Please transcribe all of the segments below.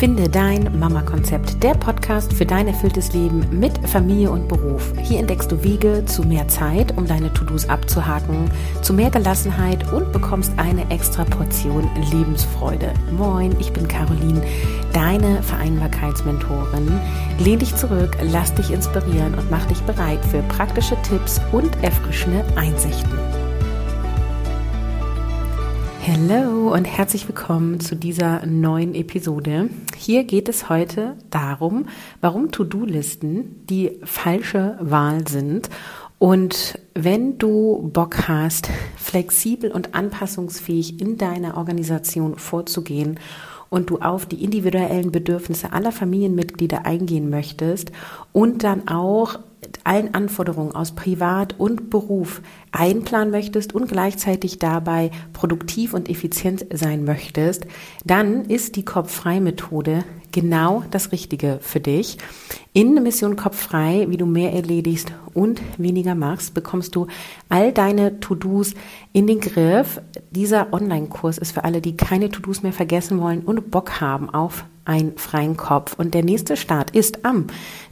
Finde dein Mama-Konzept, der Podcast für dein erfülltes Leben mit Familie und Beruf. Hier entdeckst du Wege zu mehr Zeit, um deine To-Dos abzuhaken, zu mehr Gelassenheit und bekommst eine extra Portion Lebensfreude. Moin, ich bin Caroline, deine Vereinbarkeitsmentorin. Lehn dich zurück, lass dich inspirieren und mach dich bereit für praktische Tipps und erfrischende Einsichten. Hallo und herzlich willkommen zu dieser neuen Episode. Hier geht es heute darum, warum To-Do-Listen die falsche Wahl sind. Und wenn du Bock hast, flexibel und anpassungsfähig in deiner Organisation vorzugehen und du auf die individuellen Bedürfnisse aller Familienmitglieder eingehen möchtest und dann auch allen Anforderungen aus Privat und Beruf einplanen möchtest und gleichzeitig dabei produktiv und effizient sein möchtest, dann ist die Kopffrei-Methode genau das Richtige für dich. In Mission Kopffrei, wie du mehr erledigst und weniger machst, bekommst du all deine To-Dos in den Griff. Dieser Online-Kurs ist für alle, die keine To-Dos mehr vergessen wollen und Bock haben auf einen freien Kopf. Und der nächste Start ist am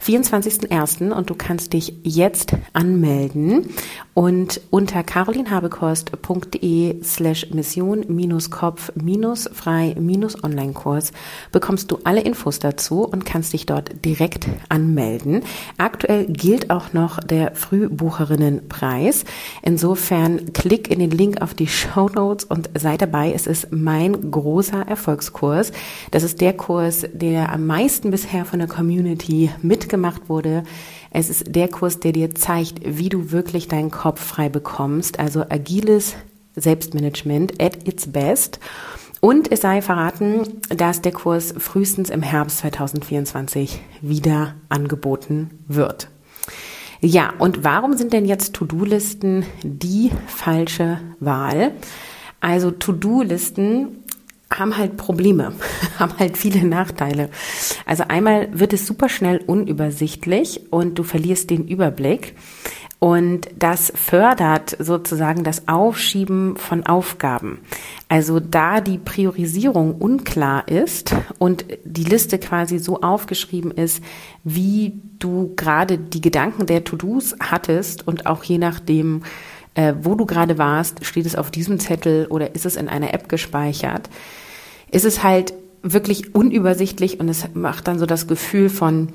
24.01. und du kannst dich jetzt anmelden und unter carolinhabekost.de slash mission-kopf-frei-online-Kurs bekommst du alle Infos dazu und kannst dich dort direkt anmelden. Aktuell gilt auch noch der Frühbucherinnenpreis. Insofern klick in den Link auf die Show Notes und sei dabei. Es ist mein großer Erfolgskurs. Das ist der Kurs, der am meisten bisher von der Community mitgemacht wurde. Es ist der Kurs, der dir zeigt, wie du wirklich deinen Kopf frei bekommst. Also agiles Selbstmanagement at its best. Und es sei verraten, dass der Kurs frühestens im Herbst 2024 wieder angeboten wird. Ja, und warum sind denn jetzt To-Do-Listen die falsche Wahl? Also To-Do-Listen haben halt Probleme, haben halt viele Nachteile. Also einmal wird es super schnell unübersichtlich und du verlierst den Überblick. Und das fördert sozusagen das Aufschieben von Aufgaben. Also da die Priorisierung unklar ist und die Liste quasi so aufgeschrieben ist, wie du gerade die Gedanken der To-Dos hattest und auch je nachdem, äh, wo du gerade warst, steht es auf diesem Zettel oder ist es in einer App gespeichert, ist es halt wirklich unübersichtlich und es macht dann so das Gefühl von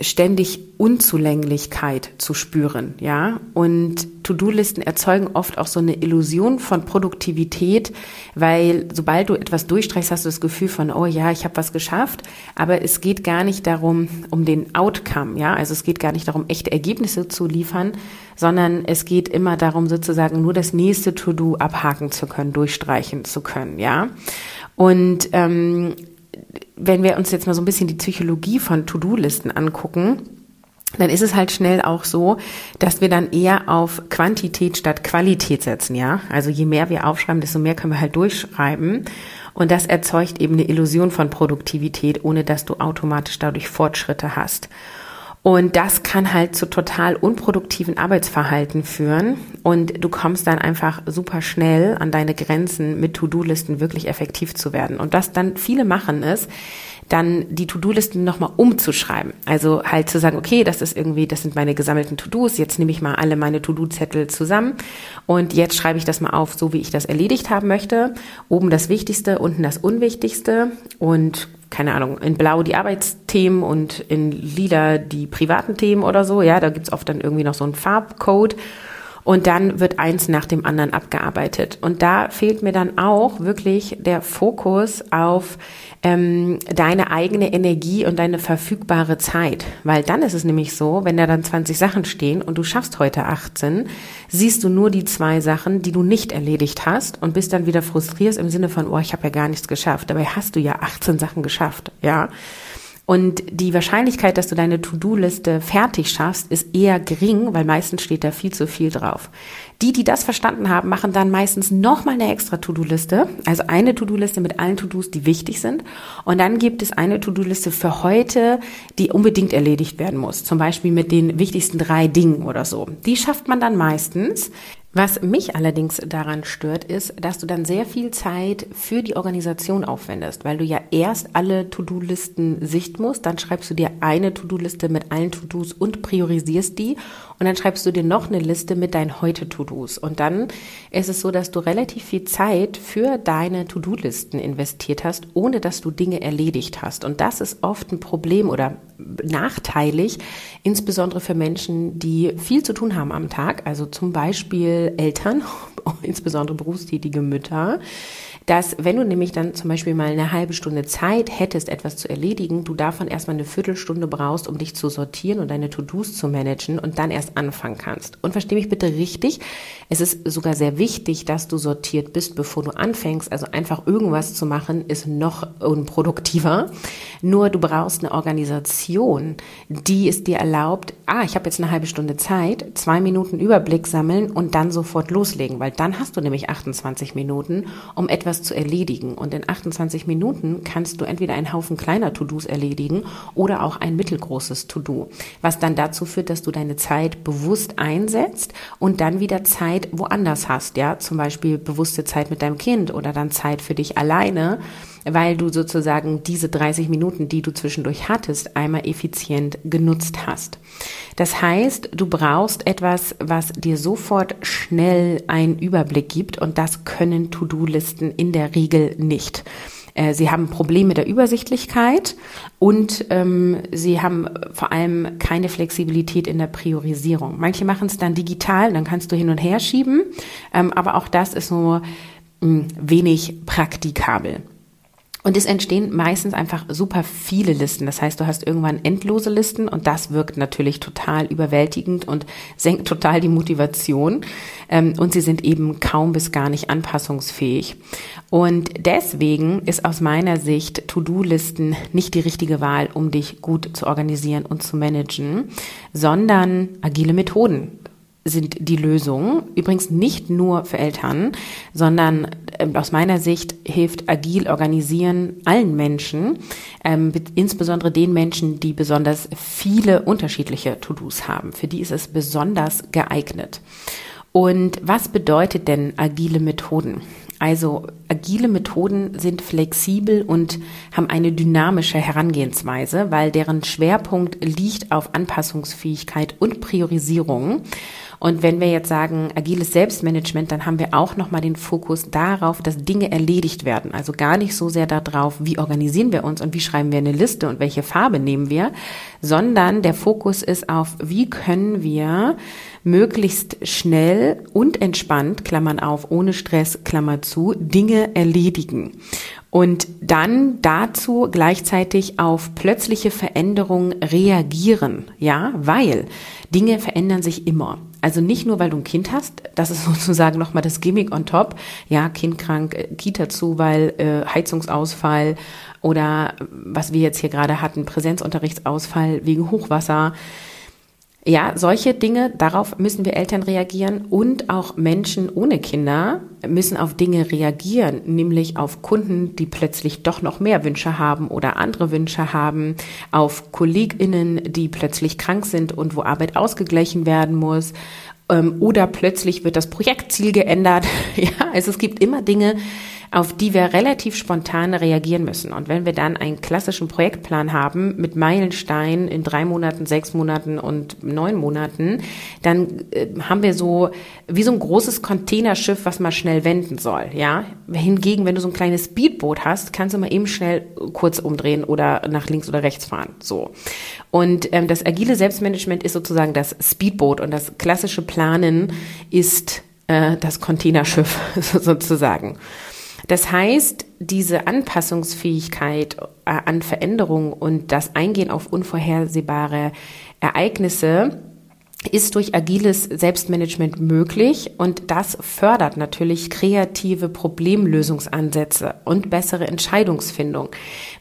ständig Unzulänglichkeit zu spüren, ja. Und To-Do-Listen erzeugen oft auch so eine Illusion von Produktivität, weil sobald du etwas durchstreichst, hast du das Gefühl von, oh ja, ich habe was geschafft, aber es geht gar nicht darum, um den Outcome, ja. Also es geht gar nicht darum, echte Ergebnisse zu liefern, sondern es geht immer darum, sozusagen nur das nächste To-Do abhaken zu können, durchstreichen zu können, ja. Und ähm, wenn wir uns jetzt mal so ein bisschen die Psychologie von To-Do-Listen angucken, dann ist es halt schnell auch so, dass wir dann eher auf Quantität statt Qualität setzen, ja. Also je mehr wir aufschreiben, desto mehr können wir halt durchschreiben. Und das erzeugt eben eine Illusion von Produktivität, ohne dass du automatisch dadurch Fortschritte hast. Und das kann halt zu total unproduktiven Arbeitsverhalten führen. Und du kommst dann einfach super schnell an deine Grenzen, mit To-Do-Listen wirklich effektiv zu werden. Und was dann viele machen ist, dann die To-Do-Listen nochmal umzuschreiben. Also halt zu sagen, okay, das ist irgendwie, das sind meine gesammelten To-Dos, jetzt nehme ich mal alle meine To-Do-Zettel zusammen und jetzt schreibe ich das mal auf, so wie ich das erledigt haben möchte. Oben das Wichtigste, unten das Unwichtigste und keine Ahnung, in Blau die Arbeitsthemen und in Lila die privaten Themen oder so. Ja, da gibt's oft dann irgendwie noch so einen Farbcode. Und dann wird eins nach dem anderen abgearbeitet. Und da fehlt mir dann auch wirklich der Fokus auf ähm, deine eigene Energie und deine verfügbare Zeit. Weil dann ist es nämlich so, wenn da dann 20 Sachen stehen und du schaffst heute 18, siehst du nur die zwei Sachen, die du nicht erledigt hast und bist dann wieder frustriert im Sinne von, oh, ich habe ja gar nichts geschafft. Dabei hast du ja 18 Sachen geschafft, ja. Und die Wahrscheinlichkeit, dass du deine To-Do-Liste fertig schaffst, ist eher gering, weil meistens steht da viel zu viel drauf. Die, die das verstanden haben, machen dann meistens nochmal eine extra To-Do-Liste. Also eine To-Do-Liste mit allen To-Dos, die wichtig sind. Und dann gibt es eine To-Do-Liste für heute, die unbedingt erledigt werden muss. Zum Beispiel mit den wichtigsten drei Dingen oder so. Die schafft man dann meistens Was mich allerdings daran stört, ist, dass du dann sehr viel Zeit für die Organisation aufwendest, weil du ja erst alle To-Do-Listen sichten musst, dann schreibst du dir eine To-Do-Liste mit allen To-Dos und priorisierst die und dann schreibst du dir noch eine Liste mit deinen heute-To-Dos. Und dann ist es so, dass du relativ viel Zeit für deine To-Do-Listen investiert hast, ohne dass du Dinge erledigt hast. Und das ist oft ein Problem oder nachteilig, insbesondere für Menschen, die viel zu tun haben am Tag, also zum Beispiel Eltern, insbesondere berufstätige Mütter, dass wenn du nämlich dann zum Beispiel mal eine halbe Stunde Zeit hättest, etwas zu erledigen, du davon erstmal eine Viertelstunde brauchst, um dich zu sortieren und deine To-Dos zu managen und dann erst anfangen kannst. Und versteh mich bitte richtig, es ist sogar sehr wichtig, dass du sortiert bist, bevor du anfängst. Also einfach irgendwas zu machen, ist noch unproduktiver. Nur du brauchst eine Organisation, die es dir erlaubt, ah, ich habe jetzt eine halbe Stunde Zeit, zwei Minuten Überblick sammeln und dann sofort loslegen, weil dann hast du nämlich 28 Minuten, um etwas etwas zu erledigen. Und in 28 Minuten kannst du entweder einen Haufen kleiner To-Dos erledigen oder auch ein mittelgroßes To-Do, was dann dazu führt, dass du deine Zeit bewusst einsetzt und dann wieder Zeit woanders hast. Ja, zum Beispiel bewusste Zeit mit deinem Kind oder dann Zeit für dich alleine weil du sozusagen diese 30 Minuten, die du zwischendurch hattest, einmal effizient genutzt hast. Das heißt, du brauchst etwas, was dir sofort schnell einen Überblick gibt und das können To-Do-Listen in der Regel nicht. Äh, sie haben Probleme der Übersichtlichkeit und ähm, sie haben vor allem keine Flexibilität in der Priorisierung. Manche machen es dann digital, dann kannst du hin und her schieben, ähm, aber auch das ist so mh, hm, wenig praktikabel. Und es entstehen meistens einfach super viele Listen. Das heißt, du hast irgendwann endlose Listen und das wirkt natürlich total überwältigend und senkt total die Motivation. Ähm, und sie sind eben kaum bis gar nicht anpassungsfähig. Und deswegen ist aus meiner Sicht To-Do-Listen nicht die richtige Wahl, um dich gut zu organisieren und zu managen, sondern agile Methoden sind die Lösung. Übrigens nicht nur für Eltern, sondern äh, aus meiner Sicht hilft agil organisieren allen Menschen, ähm, insbesondere den Menschen, die besonders viele unterschiedliche To-Dos haben. Für die ist es besonders geeignet. Und was bedeutet denn agile Methoden? Also agile Methoden sind flexibel und haben eine dynamische Herangehensweise, weil deren Schwerpunkt liegt auf Anpassungsfähigkeit und Priorisierung. Und wenn wir jetzt sagen agiles Selbstmanagement, dann haben wir auch nochmal den Fokus darauf, dass Dinge erledigt werden. Also gar nicht so sehr darauf, wie organisieren wir uns und wie schreiben wir eine Liste und welche Farbe nehmen wir, sondern der Fokus ist auf, wie können wir möglichst schnell und entspannt, Klammern auf, ohne Stress, Klammer zu, Dinge erledigen. Und dann dazu gleichzeitig auf plötzliche Veränderungen reagieren, ja, weil Dinge verändern sich immer. Also nicht nur, weil du ein Kind hast, das ist sozusagen nochmal das Gimmick on top. Ja, Kind krank, äh, Kita zu, weil äh, Heizungsausfall oder was wir jetzt hier gerade hatten, Präsenzunterrichtsausfall wegen Hochwasser. Ja, solche Dinge, darauf müssen wir Eltern reagieren und auch Menschen ohne Kinder müssen auf Dinge reagieren, nämlich auf Kunden, die plötzlich doch noch mehr Wünsche haben oder andere Wünsche haben, auf KollegInnen, die plötzlich krank sind und wo Arbeit ausgeglichen werden muss, ähm, oder plötzlich wird das Projektziel geändert. Ja, also es gibt immer Dinge, auf die wir relativ spontan reagieren müssen. Und wenn wir dann einen klassischen Projektplan haben mit Meilensteinen in drei Monaten, sechs Monaten und neun Monaten, dann äh, haben wir so wie so ein großes Containerschiff, was mal schnell wenden soll. Ja, hingegen, wenn du so ein kleines Speedboot hast, kannst du mal eben schnell kurz umdrehen oder nach links oder rechts fahren. So. Und ähm, das agile Selbstmanagement ist sozusagen das Speedboot und das klassische Planen ist äh, das Containerschiff sozusagen. Das heißt, diese Anpassungsfähigkeit äh, an Veränderungen und das Eingehen auf unvorhersehbare Ereignisse ist durch agiles Selbstmanagement möglich und das fördert natürlich kreative Problemlösungsansätze und bessere Entscheidungsfindung,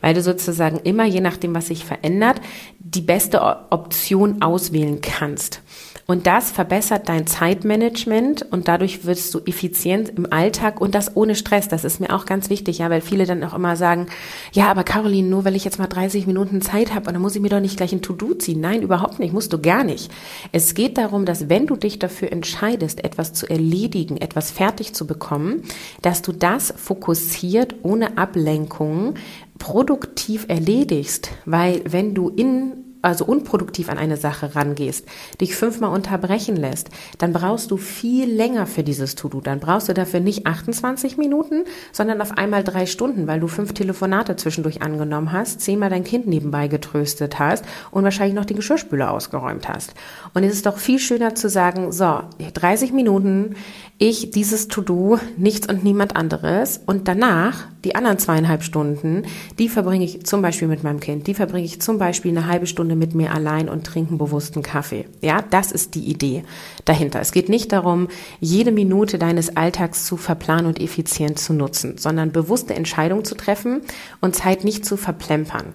weil du sozusagen immer, je nachdem, was sich verändert, die beste Option auswählen kannst. Und das verbessert dein Zeitmanagement und dadurch wirst du effizient im Alltag und das ohne Stress. Das ist mir auch ganz wichtig, ja, weil viele dann auch immer sagen, ja, aber Caroline, nur weil ich jetzt mal 30 Minuten Zeit habe, dann muss ich mir doch nicht gleich ein To-Do ziehen. Nein, überhaupt nicht, musst du gar nicht. Es geht darum, dass wenn du dich dafür entscheidest, etwas zu erledigen, etwas fertig zu bekommen, dass du das fokussiert, ohne Ablenkung, produktiv erledigst, weil wenn du in also unproduktiv an eine Sache rangehst, dich fünfmal unterbrechen lässt, dann brauchst du viel länger für dieses To-Do. Dann brauchst du dafür nicht 28 Minuten, sondern auf einmal drei Stunden, weil du fünf Telefonate zwischendurch angenommen hast, zehnmal dein Kind nebenbei getröstet hast und wahrscheinlich noch die Geschirrspüler ausgeräumt hast. Und es ist doch viel schöner zu sagen, so, 30 Minuten, ich dieses To-Do, nichts und niemand anderes und danach die anderen zweieinhalb Stunden, die verbringe ich zum Beispiel mit meinem Kind, die verbringe ich zum Beispiel eine halbe Stunde mit mir allein und trinke einen bewussten Kaffee. Ja, das ist die Idee dahinter. Es geht nicht darum, jede Minute deines Alltags zu verplanen und effizient zu nutzen, sondern bewusste Entscheidungen zu treffen und Zeit nicht zu verplempern.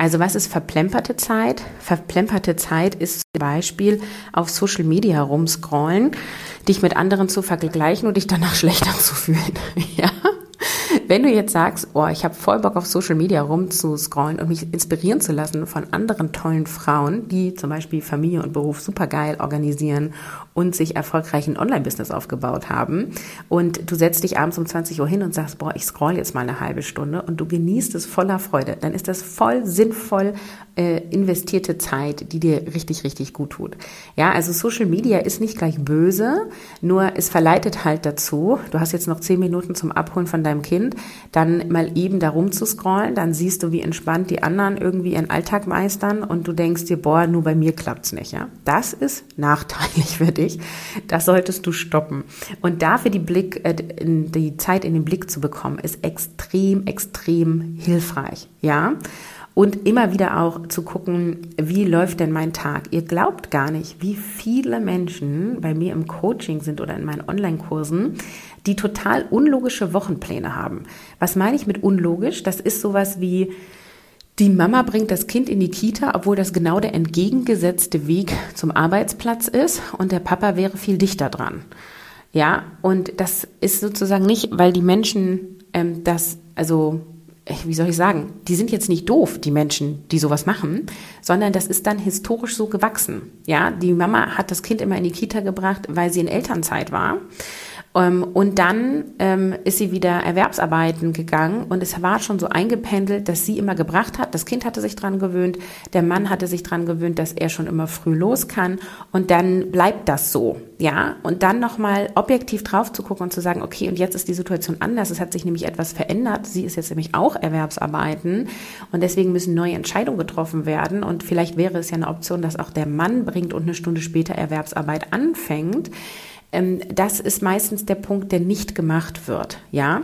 Also was ist verplemperte Zeit? Verplemperte Zeit ist zum Beispiel auf Social Media rumscrollen, dich mit anderen zu vergleichen und dich danach schlechter zu fühlen. ja? Wenn du jetzt sagst, oh, ich habe voll Bock auf Social Media rumzuscrollen und mich inspirieren zu lassen von anderen tollen Frauen, die zum Beispiel Familie und Beruf supergeil organisieren und sich erfolgreich ein Online-Business aufgebaut haben und du setzt dich abends um 20 Uhr hin und sagst, boah, ich scroll jetzt mal eine halbe Stunde und du genießt es voller Freude, dann ist das voll sinnvoll äh, investierte Zeit, die dir richtig, richtig gut tut. Ja, also Social Media ist nicht gleich böse, nur es verleitet halt dazu, du hast jetzt noch zehn Minuten zum Abholen von deinem Kind, dann mal eben da rumzuscrollen, dann siehst du, wie entspannt die anderen irgendwie ihren Alltag meistern und du denkst dir, boah, nur bei mir klappt's nicht, ja. Das ist nachteilig für dich. Das solltest du stoppen. Und dafür die Blick, äh, die Zeit in den Blick zu bekommen, ist extrem, extrem hilfreich. Ja. Und immer wieder auch zu gucken, wie läuft denn mein Tag? Ihr glaubt gar nicht, wie viele Menschen bei mir im Coaching sind oder in meinen Online-Kursen, die total unlogische Wochenpläne haben. Was meine ich mit unlogisch? Das ist sowas wie, die Mama bringt das Kind in die Kita, obwohl das genau der entgegengesetzte Weg zum Arbeitsplatz ist und der Papa wäre viel dichter dran. Ja, und das ist sozusagen nicht, weil die Menschen ähm, das, also wie soll ich sagen, die sind jetzt nicht doof, die Menschen, die sowas machen, sondern das ist dann historisch so gewachsen. Ja, die Mama hat das Kind immer in die Kita gebracht, weil sie in Elternzeit war. Ähm, und dann ähm, ist sie wieder Erwerbsarbeiten gegangen und es war schon so eingependelt, dass sie immer gebracht hat. Das Kind hatte sich dran gewöhnt, der Mann hatte sich dran gewöhnt, dass er schon immer früh los kann und dann bleibt das so, ja. Und dann nochmal objektiv drauf zu gucken und zu sagen, okay, und jetzt ist die Situation anders. Es hat sich nämlich etwas verändert. Sie ist jetzt nämlich auch Erwerbsarbeiten und deswegen müssen neue Entscheidungen getroffen werden und vielleicht wäre es ja eine Option, dass auch der Mann bringt und eine Stunde später Erwerbsarbeit anfängt ähm, das ist meistens der Punkt, der nicht gemacht wird, ja.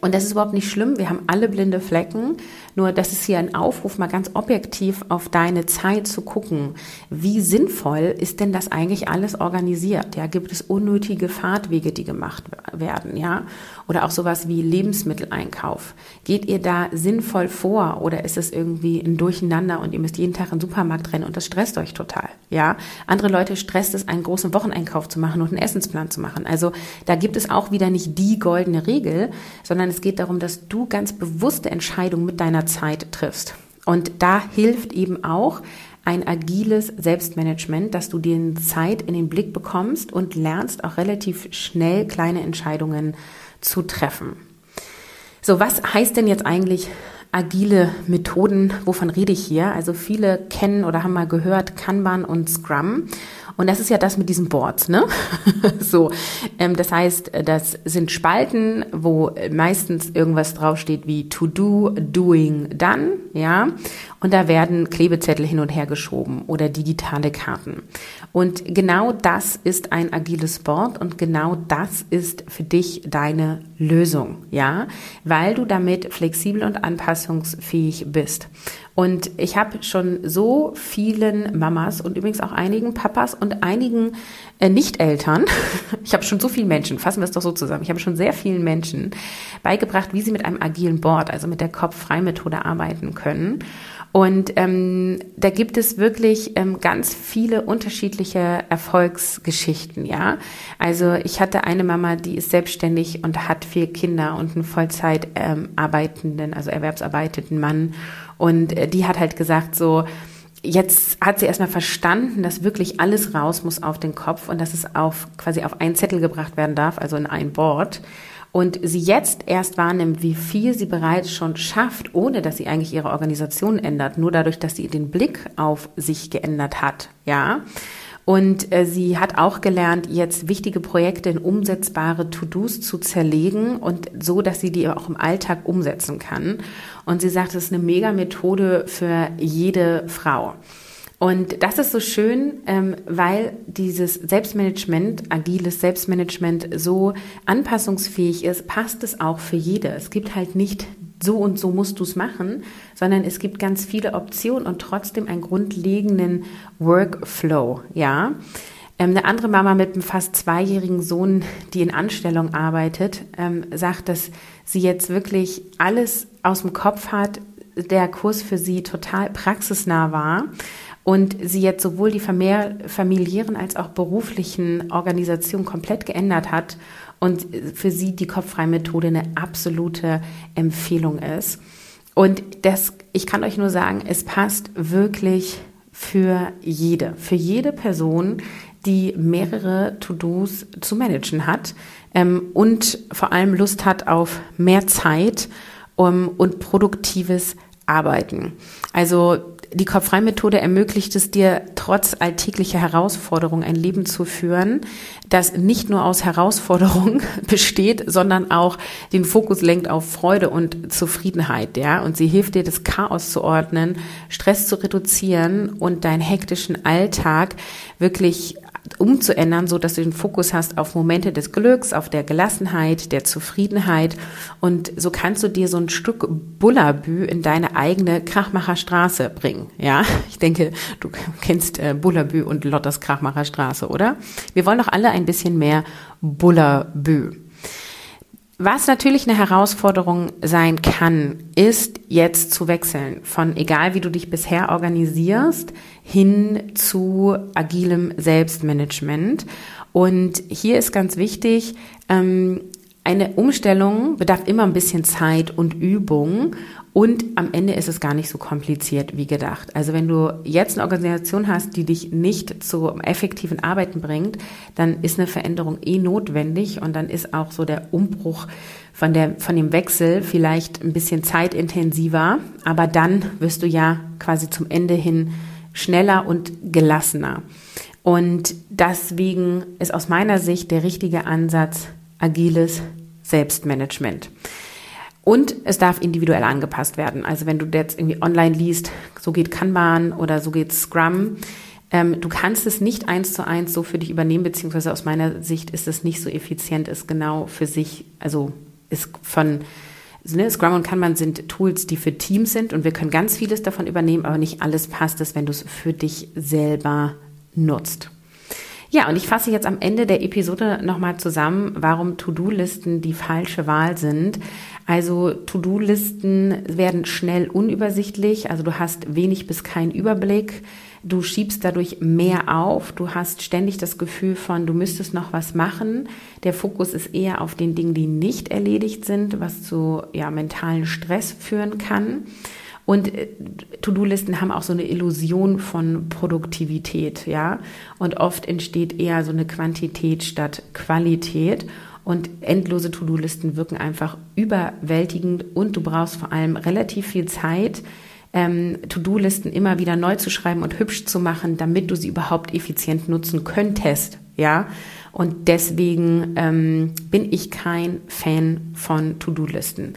Und das ist überhaupt nicht schlimm. Wir haben alle blinde Flecken. Nur das ist hier ein Aufruf, mal ganz objektiv auf deine Zeit zu gucken. Wie sinnvoll ist denn das eigentlich alles organisiert? Ja, gibt es unnötige Fahrtwege, die gemacht werden? Ja, oder auch sowas wie Lebensmitteleinkauf. Geht ihr da sinnvoll vor oder ist es irgendwie ein Durcheinander und ihr müsst jeden Tag in den Supermarkt rennen und das stresst euch total? Ja, andere Leute stresst es, einen großen Wocheneinkauf zu machen und einen Essensplan zu machen. Also da gibt es auch wieder nicht die goldene Regel, sondern es geht darum, dass du ganz bewusste Entscheidungen mit deiner Zeit triffst. Und da hilft eben auch ein agiles Selbstmanagement, dass du dir Zeit in den Blick bekommst und lernst auch relativ schnell kleine Entscheidungen zu treffen. So, was heißt denn jetzt eigentlich agile Methoden? Wovon rede ich hier? Also viele kennen oder haben mal gehört Kanban und Scrum. Und das ist ja das mit diesen Boards, ne? so, ähm, das heißt, das sind Spalten, wo meistens irgendwas draufsteht wie to do, doing, done, ja. Und da werden Klebezettel hin und her geschoben oder digitale Karten. Und genau das ist ein agiles Board und genau das ist für dich deine Lösung, ja, weil du damit flexibel und anpassungsfähig bist. Und ich habe schon so vielen Mamas und übrigens auch einigen Papas und einigen äh, Nicht-Eltern, ich habe schon so vielen Menschen, fassen wir es doch so zusammen, ich habe schon sehr vielen Menschen beigebracht, wie sie mit einem agilen Board, also mit der Kopf-Frei-Methode arbeiten können. Und ähm, da gibt es wirklich ähm, ganz viele unterschiedliche Erfolgsgeschichten, ja. Also ich hatte eine Mama, die ist selbstständig und hat vier Kinder und einen Vollzeit ähm, arbeitenden, also erwerbsarbeitenden Mann. Und äh, die hat halt gesagt so, jetzt hat sie erstmal verstanden, dass wirklich alles raus muss auf den Kopf und dass es auf quasi auf einen Zettel gebracht werden darf, also in ein Board und sie jetzt erst wahrnimmt, wie viel sie bereits schon schafft, ohne dass sie eigentlich ihre Organisation ändert, nur dadurch, dass sie den Blick auf sich geändert hat, ja. Und äh, sie hat auch gelernt, jetzt wichtige Projekte in umsetzbare To-Dos zu zerlegen und so, dass sie die auch im Alltag umsetzen kann. Und sie sagt, es ist eine mega Methode für jede Frau. Und das ist so schön, ähm, weil dieses Selbstmanagement, agiles Selbstmanagement so anpassungsfähig ist, passt es auch für jede. Es gibt halt nicht so und so musst du es machen, sondern es gibt ganz viele Optionen und trotzdem einen grundlegenden Workflow, ja. Ähm, eine andere Mama mit einem fast zweijährigen Sohn, die in Anstellung arbeitet, ähm, sagt, dass sie jetzt wirklich alles aus dem Kopf hat, der Kurs für sie total praxisnah war und sie jetzt sowohl die familiären als auch beruflichen Organisationen komplett geändert hat und für sie die Kopffrei-Methode eine absolute Empfehlung ist. Und das, ich kann euch nur sagen, es passt wirklich für jede, für jede Person, die mehrere To-Dos zu managen hat ähm, und vor allem Lust hat auf mehr Zeit um, und produktives Arbeiten. Also die Kopf-Frei-Methode ermöglicht es dir, trotz alltäglicher Herausforderungen ein Leben zu führen, das nicht nur aus Herausforderungen besteht, sondern auch den Fokus lenkt auf Freude und Zufriedenheit, ja. Und sie hilft dir, das Chaos zu ordnen, Stress zu reduzieren und deinen hektischen Alltag wirklich umzuändern, so dass du den Fokus hast auf Momente des Glücks, auf der Gelassenheit, der Zufriedenheit und so kannst du dir so ein Stück Bullabü in deine eigene Krachmacherstraße bringen. Ja, ich denke, du kennst äh, Bullabü und Lotters Krachmacherstraße, oder? Wir wollen doch alle ein bisschen mehr Bullabü. Was natürlich eine Herausforderung sein kann, ist jetzt zu wechseln von egal wie du dich bisher organisierst hin zu agilem Selbstmanagement. Und hier ist ganz wichtig, ähm, eine Umstellung bedarf immer ein bisschen Zeit und Übung und am Ende ist es gar nicht so kompliziert wie gedacht. Also wenn du jetzt eine Organisation hast, die dich nicht zu effektiven Arbeiten bringt, dann ist eine Veränderung eh notwendig und dann ist auch so der Umbruch von der, von dem Wechsel vielleicht ein bisschen zeitintensiver, aber dann wirst du ja quasi zum Ende hin schneller und gelassener. Und deswegen ist aus meiner Sicht der richtige Ansatz agiles Selbstmanagement. Und es darf individuell angepasst werden. Also wenn du jetzt irgendwie online liest, so geht Kanban oder so geht Scrum, ähm, du kannst es nicht eins zu eins so für dich übernehmen, beziehungsweise aus meiner Sicht ist es nicht so effizient, es genau für sich, also ist von ne, Scrum und Kanban sind Tools, die für Teams sind und wir können ganz vieles davon übernehmen, aber nicht alles passt es, wenn du es für dich selber nutzt. Ja, und ich fasse jetzt am Ende der Episode nochmal zusammen, warum To-Do-Listen die falsche Wahl sind. Also To-Do-Listen werden schnell unübersichtlich, also du hast wenig bis keinen Überblick. Du schiebst dadurch mehr auf. Du hast ständig das Gefühl von, du müsstest noch was machen. Der Fokus ist eher auf den Dingen, die nicht erledigt sind, was zu ja, mentalen Stress führen kann. Und äh, To-Do-Listen haben auch so eine Illusion von Produktivität, ja. Und oft entsteht eher so eine Quantität statt Qualität. Und endlose To-Do-Listen wirken einfach überwältigend und du brauchst vor allem relativ viel Zeit, ähm, To-Do-Listen immer wieder neu zu schreiben und hübsch zu machen, damit du sie überhaupt effizient nutzen könntest, ja. Und deswegen ähm, bin ich kein Fan von To-Do-Listen.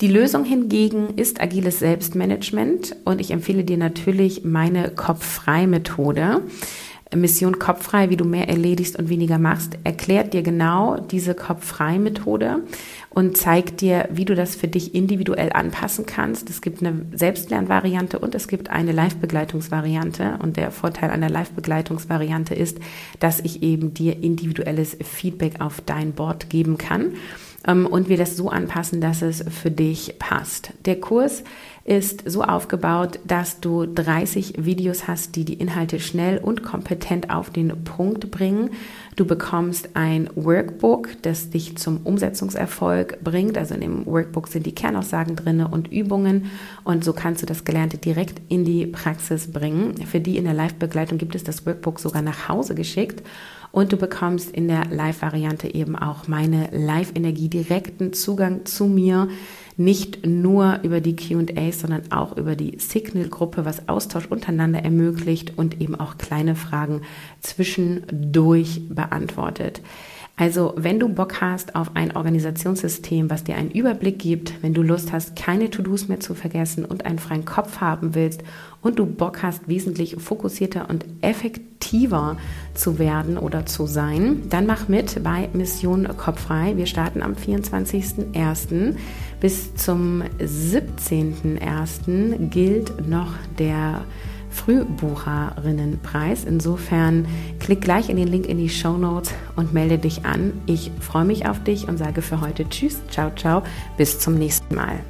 Die Lösung hingegen ist agiles Selbstmanagement und ich empfehle dir natürlich meine Kopf-frei-Methode. Mission Kopffrei, wie du mehr erledigst und weniger machst, erklärt dir genau diese Kopffrei-Methode und zeigt dir, wie du das für dich individuell anpassen kannst. Es gibt eine Selbstlernvariante und es gibt eine Live-Begleitungsvariante. Und der Vorteil einer Live-Begleitungsvariante ist, dass ich eben dir individuelles Feedback auf dein Board geben kann ähm, und wir das so anpassen, dass es für dich passt. Der Kurs ist so aufgebaut, dass du 30 Videos hast, die die Inhalte schnell und kompetent auf den Punkt bringen. Du bekommst ein Workbook, das dich zum Umsetzungserfolg bringt. Also in dem Workbook sind die Kernaussagen drin und Übungen und so kannst du das Gelernte direkt in die Praxis bringen. Für die in der Live-Begleitung gibt es das Workbook sogar nach Hause geschickt. Und du bekommst in der Live-Variante eben auch meine Live-Energie, direkten Zugang zu mir. Nicht nur über die QAs, sondern auch über die Signal-Gruppe, was Austausch untereinander ermöglicht und eben auch kleine Fragen zwischendurch beantwortet. Also, wenn du Bock hast auf ein Organisationssystem, was dir einen Überblick gibt, wenn du Lust hast, keine To-Dos mehr zu vergessen und einen freien Kopf haben willst und du Bock hast, wesentlich fokussierter und effektiver zu werden oder zu sein, dann mach mit bei Mission Kopffrei. Wir starten am 24.01. bis zum 17.01. gilt noch der Frühbucherinnenpreis. Insofern klick gleich in den Link in die Show Notes und melde dich an. Ich freue mich auf dich und sage für heute Tschüss, ciao, ciao, bis zum nächsten Mal.